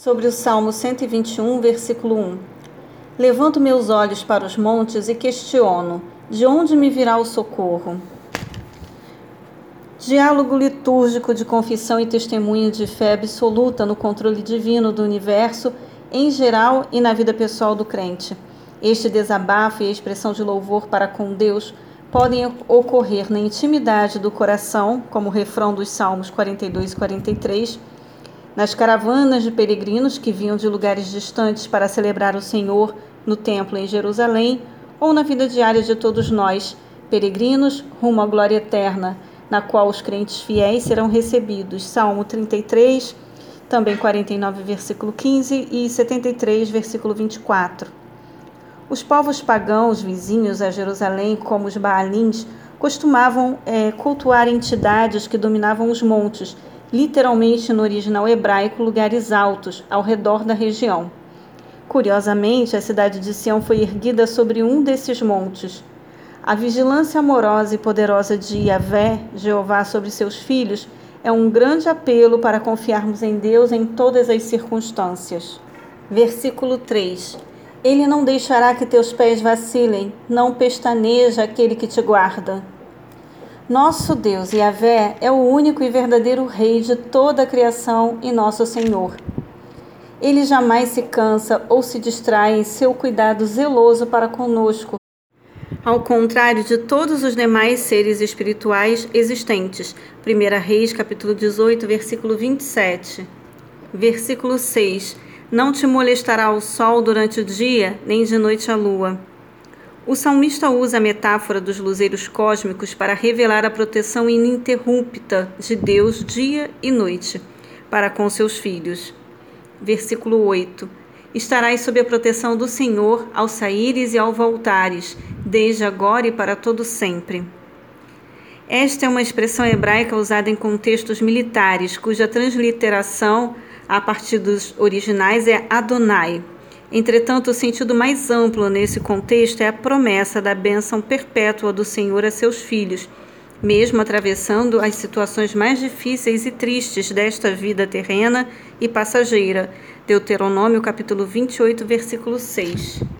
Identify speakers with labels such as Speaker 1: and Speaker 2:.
Speaker 1: Sobre o Salmo 121, versículo 1. Levanto meus olhos para os montes e questiono: de onde me virá o socorro? Diálogo litúrgico de confissão e testemunho de fé absoluta no controle divino do universo, em geral e na vida pessoal do crente. Este desabafo e expressão de louvor para com Deus podem ocorrer na intimidade do coração, como o refrão dos Salmos 42 e 43, nas caravanas de peregrinos que vinham de lugares distantes para celebrar o Senhor no templo em Jerusalém, ou na vida diária de todos nós, peregrinos rumo à glória eterna, na qual os crentes fiéis serão recebidos. Salmo 33, também 49, versículo 15 e 73, versículo 24. Os povos pagãos vizinhos a Jerusalém, como os Baalins, costumavam é, cultuar entidades que dominavam os montes, literalmente no original hebraico, lugares altos, ao redor da região. Curiosamente, a cidade de Sião foi erguida sobre um desses montes. A vigilância amorosa e poderosa de Yahvé, Jeová, sobre seus filhos, é um grande apelo para confiarmos em Deus em todas as circunstâncias. Versículo 3 ele não deixará que teus pés vacilem, não pestaneja aquele que te guarda. Nosso Deus, Yahvé, é o único e verdadeiro Rei de toda a criação e nosso Senhor. Ele jamais se cansa ou se distrai em seu cuidado zeloso para conosco, ao contrário de todos os demais seres espirituais existentes. 1 Reis, capítulo 18, versículo 27. Versículo 6 não te molestará o sol durante o dia, nem de noite a lua. O salmista usa a metáfora dos luzeiros cósmicos para revelar a proteção ininterrupta de Deus dia e noite para com seus filhos. Versículo 8: Estarás sob a proteção do Senhor ao saíres e ao voltares, desde agora e para todo sempre. Esta é uma expressão hebraica usada em contextos militares, cuja transliteração a partir dos originais é Adonai. Entretanto, o sentido mais amplo nesse contexto é a promessa da bênção perpétua do Senhor a seus filhos, mesmo atravessando as situações mais difíceis e tristes desta vida terrena e passageira. Deuteronômio capítulo 28, versículo 6.